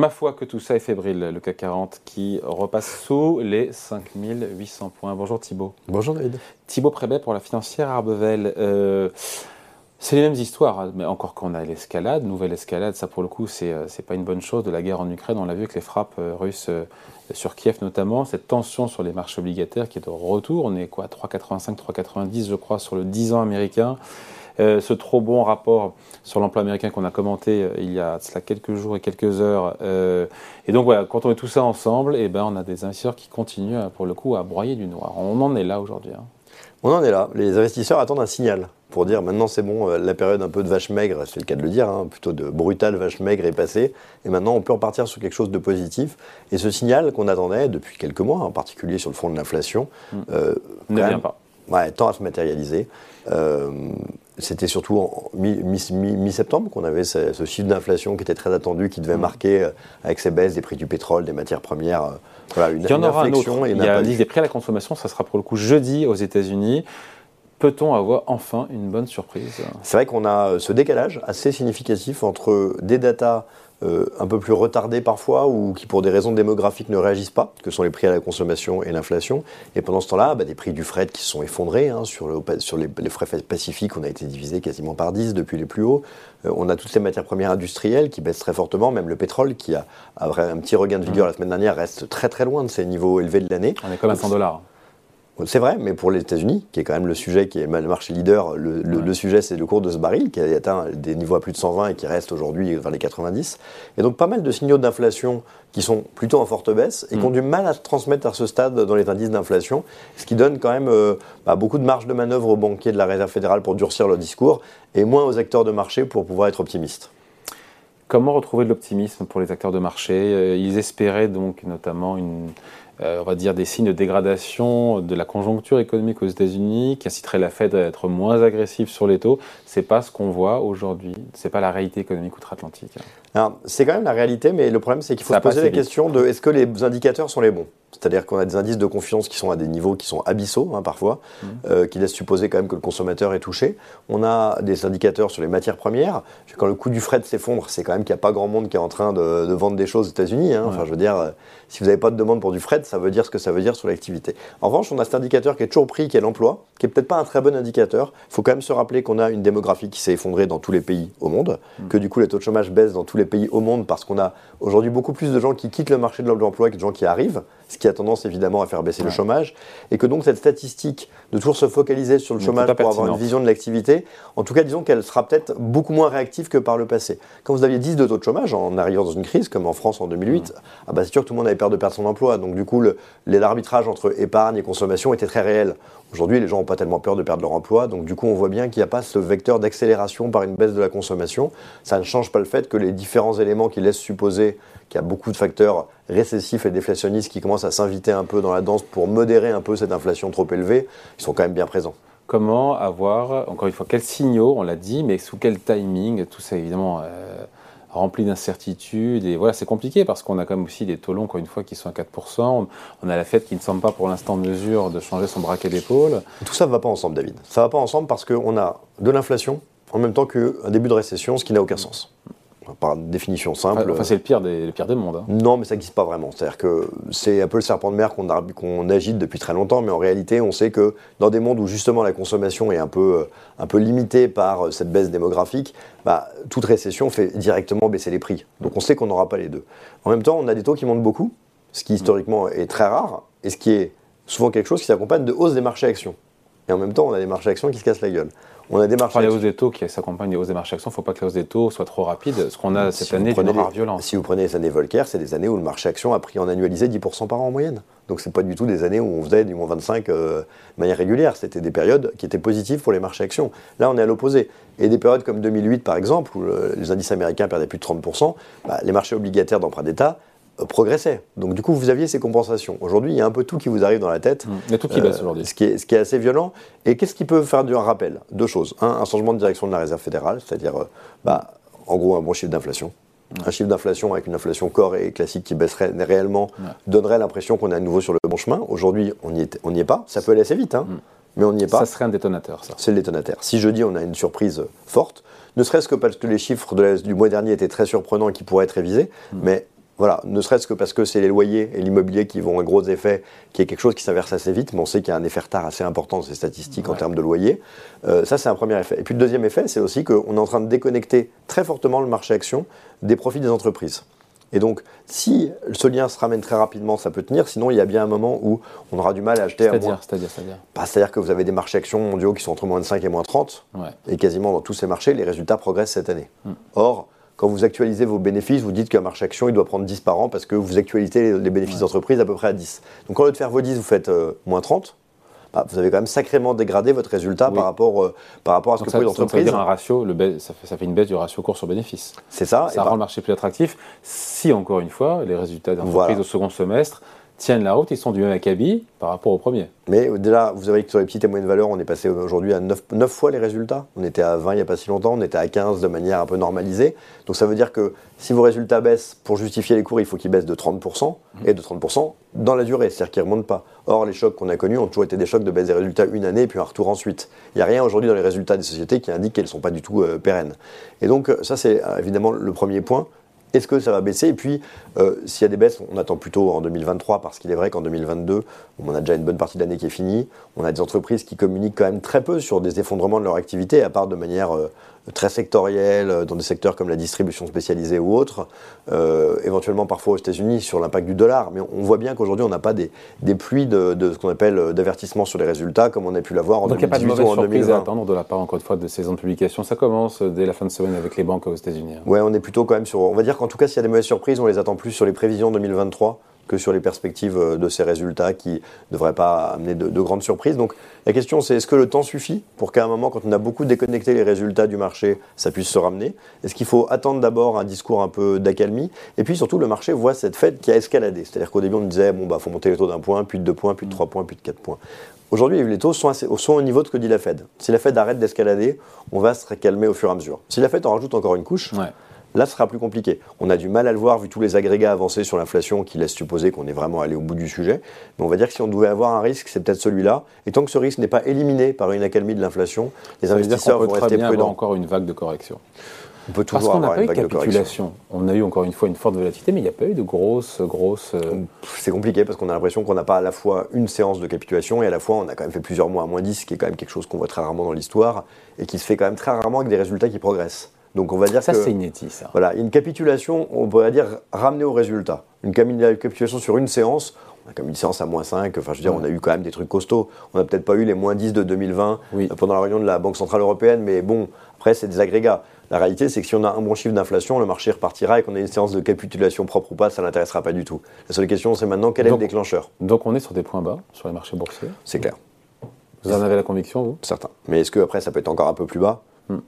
Ma foi que tout ça est fébrile, le CAC 40 qui repasse sous les 5800 points. Bonjour Thibault. Bonjour David. Thibault Prébet pour la financière Arbevel. Euh, c'est les mêmes histoires, hein, mais encore qu'on a l'escalade, nouvelle escalade, ça pour le coup, c'est n'est euh, pas une bonne chose de la guerre en Ukraine. On l'a vu avec les frappes euh, russes sur Kiev notamment, cette tension sur les marchés obligataires qui est de retour. On est quoi 3,85, 3,90 je crois sur le 10 ans américain. Euh, ce trop bon rapport sur l'emploi américain qu'on a commenté euh, il y a cela quelques jours et quelques heures. Euh, et donc voilà, quand on met tout ça ensemble, et eh ben, on a des investisseurs qui continuent pour le coup à broyer du noir. On en est là aujourd'hui. Hein. On en est là. Les investisseurs attendent un signal pour dire maintenant c'est bon, la période un peu de vache maigre, c'est le cas de le dire, hein, plutôt de brutale vache maigre est passée, et maintenant on peut repartir sur quelque chose de positif. Et ce signal qu'on attendait depuis quelques mois, en particulier sur le fond de l'inflation, hmm. ne vient pas. Ouais, tend à se matérialiser. C'était surtout en mi-septembre qu'on avait ce, chiffre d'inflation qui était très attendu, qui devait mmh. marquer, euh, avec ces baisses des prix du pétrole, des matières premières, euh, voilà, une, Il y en aura un autre. Il y a des prix à la consommation, ça sera pour le coup jeudi aux États-Unis. Peut-on avoir enfin une bonne surprise? C'est vrai qu'on a ce décalage assez significatif entre des datas euh, un peu plus retardés parfois ou qui pour des raisons démographiques ne réagissent pas, que sont les prix à la consommation et l'inflation. Et pendant ce temps-là, bah, des prix du fret qui se sont effondrés. Hein, sur, sur les, frais pacifiques, on a été divisé quasiment par 10 depuis les plus hauts. Euh, on a toutes les matières premières industrielles qui baissent très fortement, même le pétrole qui a, a un petit regain de vigueur mmh. la semaine dernière reste très très loin de ces niveaux élevés de l'année. On est comme à 100 dollars. C'est vrai, mais pour les États-Unis, qui est quand même le sujet, qui est le marché leader, le, sujet c'est le cours de ce baril qui a atteint des niveaux à plus de 120 et qui reste aujourd'hui vers les 90. Et donc pas mal de signaux d'inflation qui sont plutôt en forte baisse et qui ont mm. du mal à se transmettre à ce stade dans les indices d'inflation, ce qui donne quand même euh, bah, beaucoup de marge de manœuvre aux banquiers de la Réserve fédérale pour durcir leur discours et moins aux acteurs de marché pour pouvoir être optimistes. Comment retrouver de l'optimisme pour les acteurs de marché? Euh, Ils espéraient donc notamment une, on va dire, des signes de dégradation de la conjoncture économique aux États-Unis, qui inciterait la Fed à être moins agressive sur les taux. C'est pas ce qu'on voit aujourd'hui. C'est pas la réalité économique outre-Atlantique. C'est quand même la réalité, mais le problème, c'est qu'il faut se poser la question de est-ce que les indicateurs sont les bons? C'est-à-dire qu'on a des indices de confiance qui sont à des niveaux qui sont abyssaux hein, parfois, mmh. euh, qui laissent supposer quand même que le consommateur est touché. On a des indicateurs sur les matières premières. Quand le coût du fret s'effondre, c'est quand même qu'il n'y a pas grand monde qui est en train de, vendre des choses aux États-Unis. Hein. Enfin, je veux dire, euh, si vous n'avez pas de demande pour du fret, ça veut dire ce que ça veut dire sur l'activité. En revanche, on a cet indicateur qui est toujours pris, qui est l'emploi, qui est peut-être pas un très bon indicateur. Il faut quand même se rappeler qu'on a une démographie qui s'est effondrée dans tous les pays au monde, mmh. que du coup les taux de chômage baissent dans tous les pays au monde parce qu'on a aujourd'hui beaucoup plus de gens qui quittent le marché de l'emploi que de gens qui arrivent ce qui a tendance évidemment à faire baisser le chômage, et que donc cette statistique de toujours se focaliser sur le chômage pour avoir une vision de l'activité, en tout cas disons qu'elle sera peut-être beaucoup moins réactive que par le passé. Quand vous aviez 10 de taux de chômage en arrivant dans une crise, comme en France en 2008, ah bah c'est sûr que tout le monde avait peur de perdre son emploi, donc du coup l'arbitrage entre épargne et consommation était très réel. Aujourd'hui, les gens n'ont pas tellement peur de perdre leur emploi, donc du coup, on voit bien qu'il n'y a pas ce vecteur d'accélération par une baisse de la consommation. Ça ne change pas le fait que les différents éléments qui laissent supposer qu'il y a beaucoup de facteurs récessifs et déflationnistes qui commencent à s'inviter un peu dans la danse pour modérer un peu cette inflation trop élevée, ils sont quand même bien présents. Comment avoir, encore une fois, quels signaux, on l'a dit, mais sous quel timing, tout ça évidemment. Euh, rempli d'incertitudes. Et voilà, c'est compliqué parce qu'on a quand même aussi des taux longs, encore une fois, qui sont à 4%. On a la Fed qui ne semble pas pour l'instant en mesure de changer son braquet d'épaule. Tout ça ne va pas ensemble, David. Ça ne va pas ensemble parce qu'on a de l'inflation en même temps qu'un début de récession, ce qui n'a aucun sens par définition simple. Enfin, c'est le pire des, le pire des mondes. Hein. Non, mais ça n'existe pas vraiment. C'est-à-dire que c'est un peu le serpent de mer qu'on agite depuis très longtemps, mais en réalité, on sait que dans des mondes où justement la consommation est un peu, un peu limitée par euh, cette baisse démographique, bah, toute récession fait directement baisser les prix. Donc on sait qu'on n'aura pas les deux. En même temps, on a des taux qui montent beaucoup, ce qui historiquement est très rare, et ce qui est souvent quelque chose qui s'accompagne de hausse des marchés actions. Et en même temps, on a des marchés actions qui se cassent la gueule. On a des marchés. les hausses des taux qui s'accompagnent des hausses des marchés actions, il ne faut pas que la hausse des taux soit trop rapide. Ce qu'on a cette année, c'est une rare violence. Si vous prenez les années Volcker, c'est des années où le marché action a pris en annualisé 10% par an en moyenne. Donc ce n'est pas du tout des années où on faisait du moins 25 euh, de manière régulière. C'était des périodes qui étaient positives pour les marchés actions. Là, on est à l'opposé. Et des périodes comme 2008, par exemple, où les indices américains perdaient plus de 30%, bah, les marchés obligataires d'emprunt d'État progressait. Donc du coup, vous aviez ces compensations. Aujourd'hui, il y a un peu tout qui vous arrive dans la tête. Mmh. Il y a tout qui baisse aujourd'hui. Ce, qui est, ce qui est assez violent. Et qu'est-ce qui peut faire du rappel? Deux choses. Un, un changement de direction de la Réserve fédérale, c'est-à-dire, euh, bah, en gros, un bon chiffre d'inflation. Mmh. Un chiffre d'inflation avec une inflation corps et classique qui baisserait réellement donnerait l'impression qu'on est à nouveau sur le bon chemin. Aujourd'hui, on n'y est, est, pas. Ça peut aller assez vite, hein, mmh. mais on n'y est pas. Ça serait un détonateur, ça. C'est le détonateur. Si jeudi, on a une surprise forte, ne serait-ce que parce que les chiffres de du mois dernier étaient très surprenants et qui pourraient être révisés, mais Voilà, ne serait-ce que parce que c'est les loyers et l'immobilier qui vont un gros effet, qui est quelque chose qui s'inverse assez vite, mais on sait qu'il y a un effet retard assez important dans ces statistiques en termes de loyer. Euh, ça, c'est un premier effet. Et puis le deuxième effet, c'est aussi qu'on est en train de déconnecter très fortement le marché action des profits des entreprises. Et donc, si ce lien se ramène très rapidement, ça peut tenir. Sinon, il y a bien un moment où on aura du mal à acheter. C'est-à-dire, c'est-à-dire, c'est-à-dire? Bah, C'est-à-dire que vous avez des marchés actions mondiaux qui sont entre moins de 5 et moins 30. Et quasiment dans tous ces marchés, les résultats progressent cette année. Hmm. Or, quand vous actualisez vos bénéfices, vous dites qu'un marché action, il doit prendre 10 par an parce que vous actualisez les bénéfices d'entreprise à peu près à 10. Donc, au lieu de faire vos 10, vous faites euh, moins 30. Bah, vous avez quand même sacrément dégradé votre résultat par, rapport, euh, par rapport à ce que vous l'entreprise. Ça, un ratio, le ça, fait, ça, fait, une baisse du ratio cours sur bénéfice. C'est ça. Ça rend le marché plus attractif si, encore une fois, les résultats d'entreprise au second semestre tiennent la route, ils sont du même acabit par rapport au premier. Mais au-delà, vous savez que sur les petites et moyennes valeurs, on est passé aujourd'hui à 9, 9, fois les résultats. On était à 20 il n'y a pas si longtemps, on était à 15 de manière un peu normalisée. Donc ça veut dire que si vos résultats baissent, pour justifier les cours, il faut qu'ils baissent de 30%, mmh. et de 30% dans la durée, c'est-à-dire qu'ils ne remontent pas. Or, les chocs qu'on a connus ont toujours été des chocs de baisse des résultats une année et puis un retour ensuite. Il n'y a rien aujourd'hui dans les résultats des sociétés qui indique qu'elles ne sont pas du tout euh, pérennes. Et donc ça, c'est euh, évidemment le premier point. Est-ce que ça va baisser Et puis, euh, s'il y a des baisses, on attend plutôt en 2023, parce qu'il est vrai qu'en 2022, on a déjà une bonne partie de l'année qui est finie. On a des entreprises qui communiquent quand même très peu sur des effondrements de leur activité, à part de manière euh, très sectorielle, euh, dans des secteurs comme la distribution spécialisée ou autres, éventuellement parfois aux États-Unis sur l'impact du dollar. Mais on voit bien qu'aujourd'hui, on n'a pas des, pluies de, ce qu'on appelle d'avertissement sur les résultats, comme on a pu l'avoir en Donc 2018 il n'y a pas de ou en 2020. à attendre de la part, encore une fois, de ces de publication. Ça commence dès la fin de semaine avec les banques aux États-Unis. Hein. Ouais, on est plutôt quand même sur. On va dire qu'en tout cas, s'il y a des mauvaises surprises, on les attend plus sur les prévisions 2023 que sur les perspectives euh, de ces résultats qui ne devraient pas amener de, grandes surprises. Donc la question c'est est-ce que le temps suffit pour qu'à un moment, quand on a beaucoup déconnecté les résultats du marché, ça puisse se ramener? Est-ce qu'il faut attendre d'abord un discours un peu d'accalmie? Et puis surtout, le marché voit cette fête qui a escaladé. C'est-à-dire qu'au début, on disait, bon, bah, faut monter les taux d'un point, puis de deux points, puis de trois points, puis de quatre points. Aujourd'hui, les taux sont, au niveau de ce que dit la Fed. Si la Fed arrête d'escalader, on va se calmer au fur et à mesure. Si la Fed en rajoute encore une couche, Là, ce sera plus compliqué. On a du mal à le voir vu tous les agrégats avancés sur l'inflation qui laissent supposer qu'on est vraiment allé au bout du sujet. Mais on va dire que si on devait avoir un risque, c'est peut-être celui-là. Et tant que ce risque n'est pas éliminé par une accalmie de l'inflation, les investisseurs vont rester prudents. encore une vague de correction. On peut toujours Parce qu'on n'a pas eu de capitulation. On a eu encore une fois une forte volatilité, mais il n'y a pas eu de grosses, grosses. Euh, c'est compliqué parce qu'on a l'impression qu'on n'a pas à la fois une séance de capitulation et à la fois on a quand même fait plusieurs mois à moins 10, ce qui est quand même quelque chose qu'on voit très rarement dans l'histoire et qui se fait quand même très rarement avec des résultats qui progressent. Donc on va dire ça, c'est inédit, ça. Voilà, une capitulation, on pourrait dire ramener au résultat. Une capitulation sur une séance, on a comme une séance à moins 5, enfin je veux dire, on a eu quand même des trucs costauds. On n'a peut-être pas eu les moins 10 de 2020 euh, pendant la réunion de la Banque Centrale Européenne, mais bon, après c'est des agrégats. La réalité, c'est que si on a un bon chiffre d'inflation, le marché repartira et qu'on a une séance de capitulation propre ou pas, ça n'intéressera pas du tout. La seule question, c'est maintenant quel est le déclencheur? Donc on est sur des points bas sur les marchés boursiers? C'est clair. Vous en avez la conviction, vous? Certains. Mais est-ce que après ça peut être encore un peu plus bas?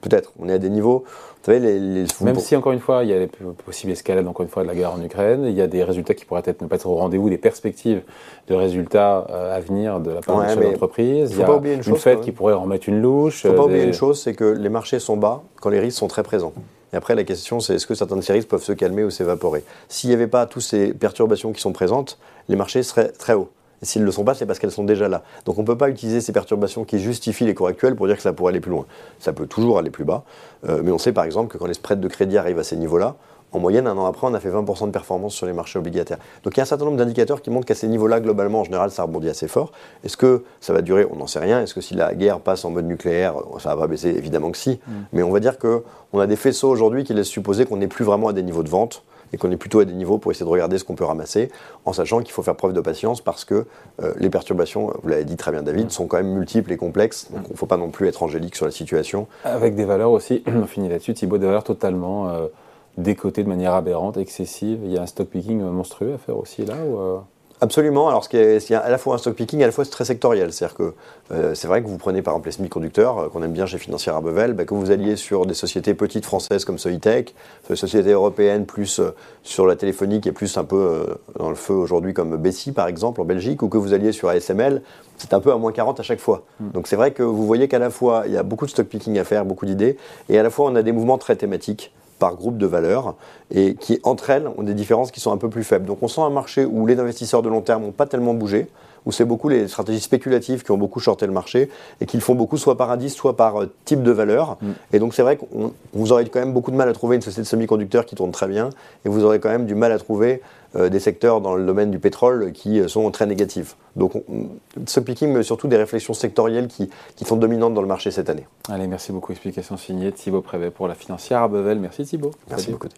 Peut-être. On est à des niveaux. Vous savez, les, Même si, encore une fois, il y a les possibles escalades, encore une fois, de la guerre en Ukraine, il y a des résultats qui pourraient être, ne pas être au rendez-vous, des perspectives de résultats euh, à venir de la part de l'entreprise. Il y a pas une, chose, fête qui pourrait remettre une louche. Il ne faut pas oublier une chose, c'est que les marchés sont bas quand les risques sont très présents. Et après, la question, c'est est-ce que certains de ces risques peuvent se calmer ou s'évaporer? S'il n'y avait pas toutes ces perturbations qui sont présentes, les marchés seraient très hauts. Et s'ils ne le sont pas, c'est parce qu'elles sont déjà là. Donc on ne peut pas utiliser ces perturbations qui justifient les cours actuels pour dire que ça pourrait aller plus loin. Ça peut toujours aller plus bas. Euh, mais on sait par exemple que quand les spreads de crédit arrivent à ces niveaux-là, en moyenne, un an après, on a fait 20% de performance sur les marchés obligataires. Donc il y a un certain nombre d'indicateurs qui montrent qu'à ces niveaux-là, globalement, en général, ça rebondit assez fort. Est-ce que ça va durer? On n'en sait rien. Est-ce que si la guerre passe en mode nucléaire, ça va pas baisser? Évidemment que si. Mm. Mais on va dire qu'on a des faisceaux aujourd'hui qui laissent supposer qu'on n'est plus vraiment à des niveaux de vente et qu'on est plutôt à des niveaux pour essayer de regarder ce qu'on peut ramasser, en sachant qu'il faut faire preuve de patience parce que euh, les perturbations, vous l'avez dit très bien David, sont quand même multiples et complexes, donc il ne faut pas non plus être angélique sur la situation. Avec des valeurs aussi, on finit là-dessus, Thibaut, des valeurs totalement euh, décotées de manière aberrante, excessive. Il y a un stock picking monstrueux à faire aussi là euh? Absolument. Alors, ce qui est, à la fois un stock picking, à la fois c'est très sectoriel. C'est-à-dire que euh, c'est vrai que vous prenez par exemple les semi-conducteurs, euh, qu'on aime bien chez Financière à Bevel, bah, que vous alliez sur des sociétés petites françaises comme Soitec, sur des sociétés européennes plus euh, sur la téléphonie qui est plus un peu dans le feu aujourd'hui comme Bessie par exemple en Belgique, ou que vous alliez sur ASML, c'est un peu à moins 40 à chaque fois. Hmm. Donc c'est vrai que vous voyez qu'à la fois il y a beaucoup de stock picking à faire, beaucoup d'idées, et à la fois on a des mouvements très thématiques par groupe de valeurs et qui, entre elles, ont des différences qui sont un peu plus faibles. Donc on sent un marché où les investisseurs de long terme n'ont pas tellement bougé, où c'est beaucoup les stratégies spéculatives qui ont beaucoup shorté le marché et qui le font beaucoup soit par indice, soit par euh, type de valeur. Mm. Et donc c'est vrai que vous aurez quand même beaucoup de mal à trouver une société de semi-conducteurs qui tourne très bien et vous aurez quand même du mal à trouver euh, des secteurs dans le domaine du pétrole qui euh, sont très négatifs. Donc ce picking, mais surtout des réflexions sectorielles qui, qui, sont dominantes dans le marché cette année. Allez, merci beaucoup. Explication signée Thibaut Prévet pour la financière Arbevel. Merci Thibaut. Merci beaucoup.